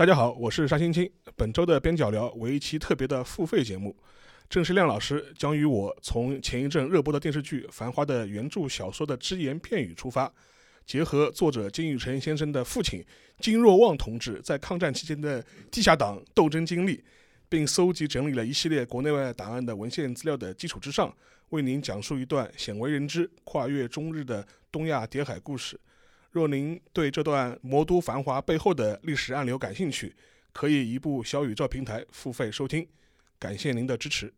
大家好我是沙青青。本周的边角聊为一期特别的付费节目，郑世亮老师将与我从前一阵热播的电视剧《繁花》的原著小说的只言片语出发，结合作者金宇澄先生的父亲金若望同志在抗战期间的地下党斗争经历，并搜集整理了一系列国内外档案的文献资料的基础之上，为您讲述一段鲜为人知、跨越中日的东亚谍海故事。若您对这段魔都繁华背后的历史暗流感兴趣，可以移步小宇宙平台付费收听。感谢您的支持。